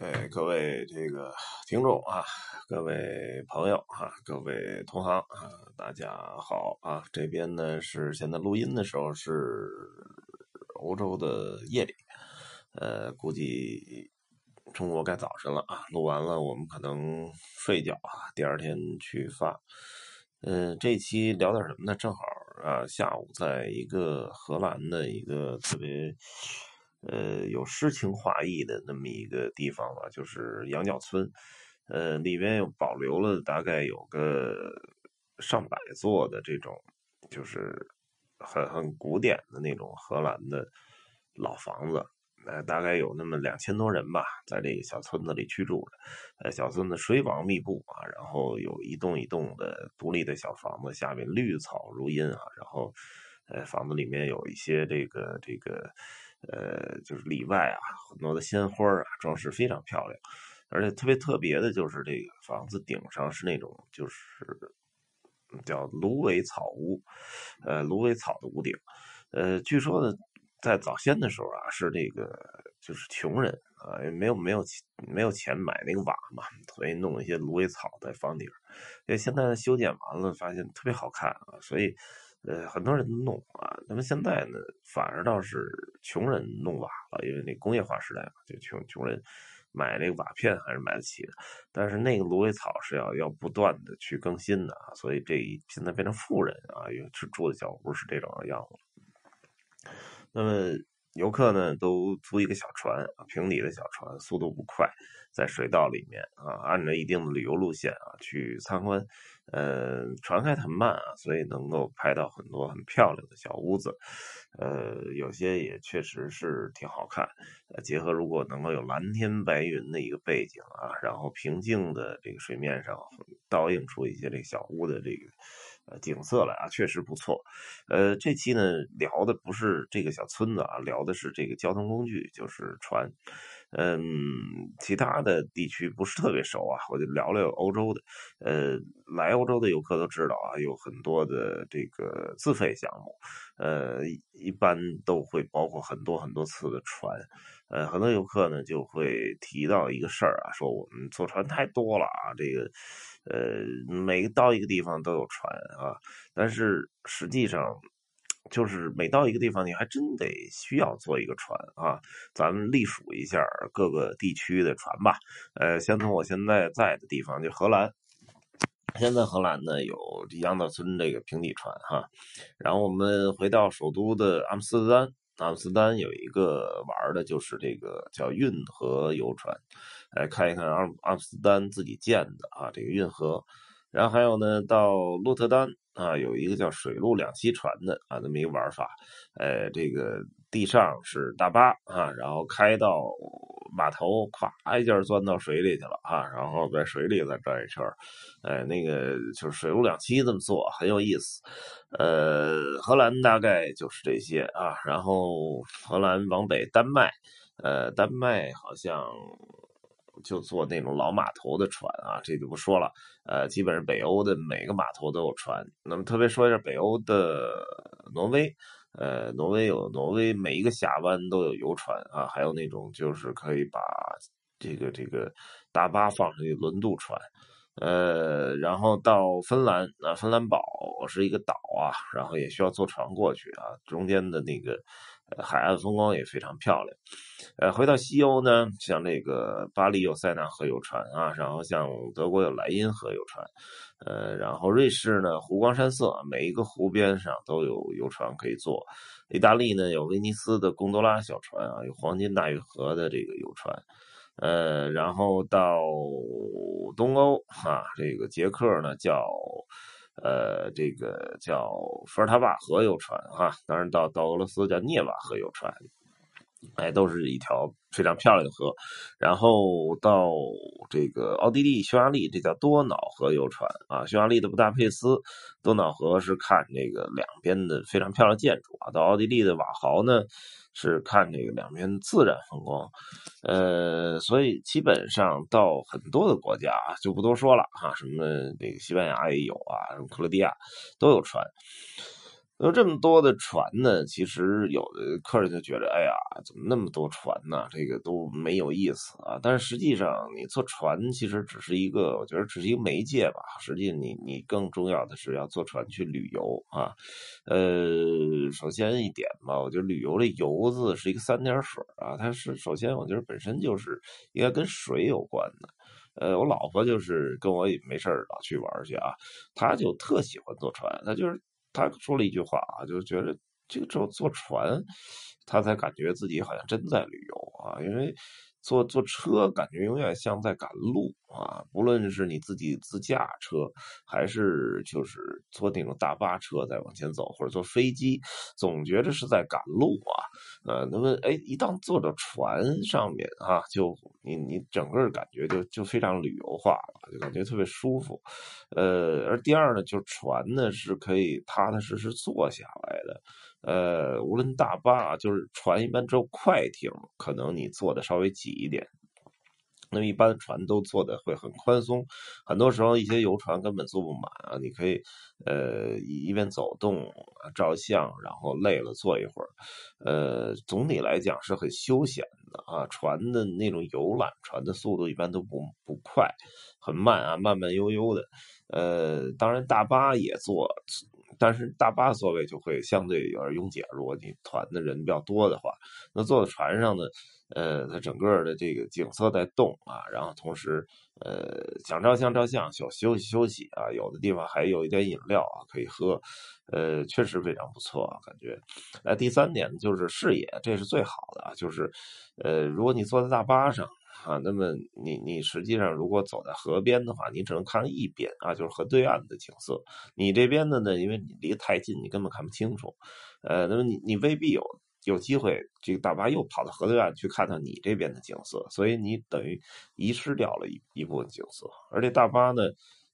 哎，各位这个听众啊，各位朋友啊，各位同行啊，大家好啊！这边呢是现在录音的时候是欧洲的夜里，呃，估计中国该早晨了啊。录完了，我们可能睡觉啊，第二天去发。嗯，这期聊点什么呢？正好啊，下午在一个荷兰的一个特别。呃，有诗情画意的那么一个地方吧，就是羊角村。呃，里面有保留了大概有个上百座的这种，就是很很古典的那种荷兰的老房子。呃，大概有那么两千多人吧，在这个小村子里居住着。呃，小村子水网密布啊，然后有一栋一栋的独立的小房子，下面绿草如茵啊。然后，呃，房子里面有一些这个这个。呃，就是里外啊，很多的鲜花啊，装饰非常漂亮，而且特别特别的就是这个房子顶上是那种就是叫芦苇草屋，呃，芦苇草的屋顶，呃，据说呢，在早先的时候啊，是这个就是穷人啊，没有没有没有钱买那个瓦嘛，所以弄一些芦苇草在房顶，因为现在修剪完了，发现特别好看啊，所以。呃，很多人弄啊，那么现在呢，反而倒是穷人弄瓦了，因为那工业化时代嘛，就穷穷人买那个瓦片还是买得起的，但是那个芦苇草是要要不断的去更新的啊，所以这现在变成富人啊，有是住的小屋是这种样子。那么。游客呢都租一个小船，平底的小船，速度不快，在水道里面啊，按照一定的旅游路线啊去参观。呃，船开很慢啊，所以能够拍到很多很漂亮的小屋子。呃，有些也确实是挺好看。结合如果能够有蓝天白云的一个背景啊，然后平静的这个水面上倒映出一些这个小屋的这个。景色了啊，确实不错。呃，这期呢聊的不是这个小村子啊，聊的是这个交通工具，就是船。嗯，其他的地区不是特别熟啊，我就聊聊欧洲的。呃，来欧洲的游客都知道啊，有很多的这个自费项目。呃，一般都会包括很多很多次的船。呃，很多游客呢就会提到一个事儿啊，说我们坐船太多了啊，这个。呃，每到一个地方都有船啊，但是实际上，就是每到一个地方，你还真得需要坐一个船啊。咱们隶属一下各个地区的船吧。呃，先从我现在在的地方，就荷兰。现在荷兰呢有杨岛村这个平底船哈，然后我们回到首都的阿姆斯特丹。阿姆斯丹有一个玩的，就是这个叫运河游船，来看一看阿阿姆斯丹自己建的啊这个运河，然后还有呢到洛特丹啊有一个叫水陆两栖船的啊这么一个玩法，呃这个地上是大巴啊，然后开到。码头咵一下钻到水里去了啊，然后在水里再转一圈哎，那个就是水陆两栖这么做很有意思。呃，荷兰大概就是这些啊，然后荷兰往北丹麦，呃，丹麦好像就坐那种老码头的船啊，这就不说了。呃，基本上北欧的每个码头都有船。那么特别说一下北欧的挪威。呃，挪威有挪威每一个峡湾都有游船啊，还有那种就是可以把这个这个大巴放上去轮渡船。呃，然后到芬兰啊，芬兰堡是一个岛啊，然后也需要坐船过去啊，中间的那个海岸风光也非常漂亮。呃，回到西欧呢，像这个巴黎有塞纳河游船啊，然后像德国有莱茵河游船。呃，然后瑞士呢，湖光山色，每一个湖边上都有游船可以坐。意大利呢，有威尼斯的贡多拉小船啊，有黄金大运河的这个游船。呃，然后到东欧哈，这个捷克呢叫呃这个叫伏尔塔瓦河游船哈，当然到到俄罗斯叫涅瓦河游船。哎，都是一条非常漂亮的河，然后到这个奥地利、匈牙利，这叫多瑙河游船啊。匈牙利的布达佩斯，多瑙河是看这个两边的非常漂亮建筑啊。到奥地利的瓦豪呢，是看这个两边自然风光。呃，所以基本上到很多的国家就不多说了哈，什么这个西班牙也有啊，什么克罗地亚都有船。有这么多的船呢，其实有的客人就觉得，哎呀，怎么那么多船呢？这个都没有意思啊。但是实际上，你坐船其实只是一个，我觉得只是一个媒介吧。实际你你更重要的是要坐船去旅游啊。呃，首先一点吧，我觉得旅游的“游”字是一个三点水啊，它是首先我觉得本身就是应该跟水有关的。呃，我老婆就是跟我也没事老去玩去啊，她就特喜欢坐船，她就是。他说了一句话啊，就觉得这个坐坐船，他才感觉自己好像真在旅游啊，因为。坐坐车感觉永远像在赶路啊！不论是你自己自驾车，还是就是坐那种大巴车在往前走，或者坐飞机，总觉得是在赶路啊。呃，那么哎，一旦坐到船上面啊，就你你整个感觉就就非常旅游化了，就感觉特别舒服。呃，而第二呢，就船呢是可以踏踏实实坐下来的。呃，无论大巴就是船，一般只有快艇，可能你坐的稍微挤一点。那么一般船都坐的会很宽松，很多时候一些游船根本坐不满啊。你可以呃一边走动照相，然后累了坐一会儿。呃，总体来讲是很休闲的啊。船的那种游览船的速度一般都不不快，很慢啊，慢慢悠悠的。呃，当然大巴也坐。但是大巴座位就会相对有点拥挤，如果你团的人比较多的话，那坐在船上呢，呃，它整个的这个景色在动啊，然后同时，呃，想照相照相，想休息休息啊，有的地方还有一点饮料啊可以喝，呃，确实非常不错啊，感觉。呃，第三点就是视野，这是最好的啊，就是，呃，如果你坐在大巴上。啊，那么你你实际上如果走在河边的话，你只能看一边啊，就是河对岸的景色。你这边的呢，因为你离太近，你根本看不清楚。呃，那么你你未必有有机会，这个大巴又跑到河对岸去看到你这边的景色，所以你等于遗失掉了一一部分景色。而且大巴呢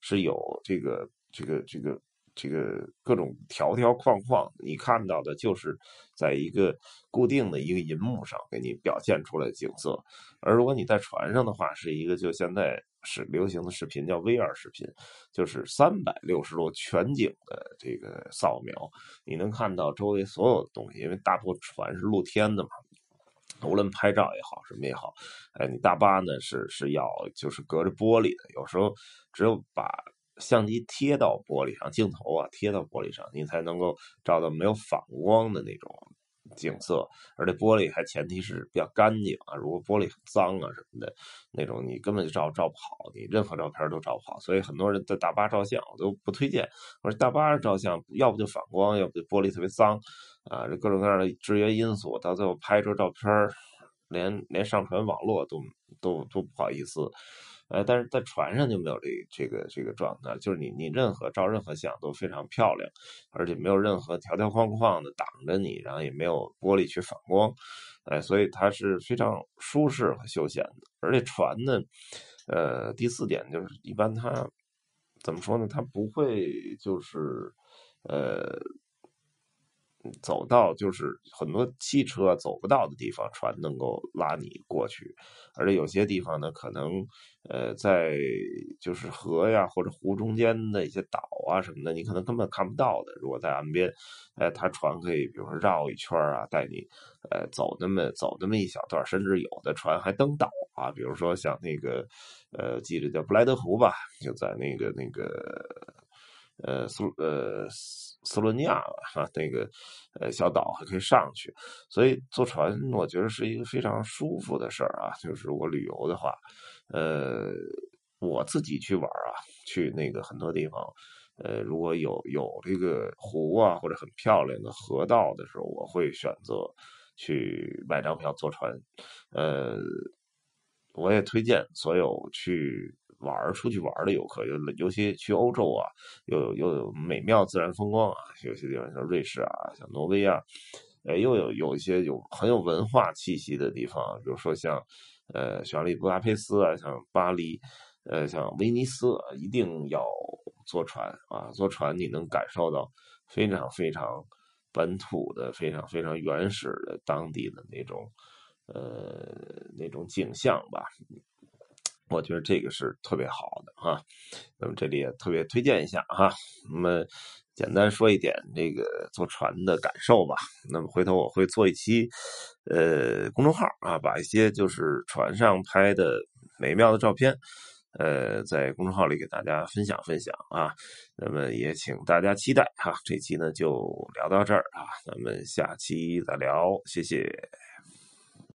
是有这个这个这个。这个各种条条框框，你看到的就是在一个固定的一个银幕上给你表现出来景色，而如果你在船上的话，是一个就现在是流行的视频叫 VR 视频，就是三百六十度全景的这个扫描，你能看到周围所有的东西，因为大部分船是露天的嘛，无论拍照也好什么也好，哎，你大巴呢是是要就是隔着玻璃的，有时候只有把。相机贴到玻璃上，镜头啊贴到玻璃上，你才能够照到没有反光的那种景色。而且玻璃还前提是比较干净啊，如果玻璃很脏啊什么的，那种你根本就照照不好，你任何照片都照不好。所以很多人在大巴照相，我都不推荐。我说大巴照相，要不就反光，要不就玻璃特别脏啊，这各种各样的制约因素，到最后拍出照片连连上传网络都都都不好意思。呃，但是在船上就没有这这个这个状态，就是你你任何照任何相都非常漂亮，而且没有任何条条框框的挡着你，然后也没有玻璃去反光，哎，所以它是非常舒适和休闲的。而且船呢，呃，第四点就是一般它怎么说呢？它不会就是呃。走到就是很多汽车走不到的地方，船能够拉你过去，而且有些地方呢，可能呃在就是河呀或者湖中间的一些岛啊什么的，你可能根本看不到的。如果在岸边，呃，它船可以比如说绕一圈啊，带你呃走那么走那么一小段，甚至有的船还登岛啊，比如说像那个呃记得叫布莱德湖吧，就在那个那个。呃，苏呃斯洛尼亚哈那个呃小岛还可以上去，所以坐船我觉得是一个非常舒服的事儿啊。就是我旅游的话，呃，我自己去玩啊，去那个很多地方，呃，如果有有这个湖啊或者很漂亮的河道的时候，我会选择去买张票坐船。呃，我也推荐所有去。玩出去玩的游客，尤尤其去欧洲啊，又有又有美妙自然风光啊，有些地方像瑞士啊，像挪威啊，呃，又有有一些有很有文化气息的地方，比如说像呃，匈牙利布达佩斯啊，像巴黎，呃，像威尼斯，一定要坐船啊，坐船你能感受到非常非常本土的、非常非常原始的当地的那种呃那种景象吧。我觉得这个是特别好的哈，那么这里也特别推荐一下哈。那么简单说一点这个坐船的感受吧。那么回头我会做一期，呃，公众号啊，把一些就是船上拍的美妙的照片，呃，在公众号里给大家分享分享啊。那么也请大家期待哈。这期呢就聊到这儿啊，咱们下期再聊，谢谢。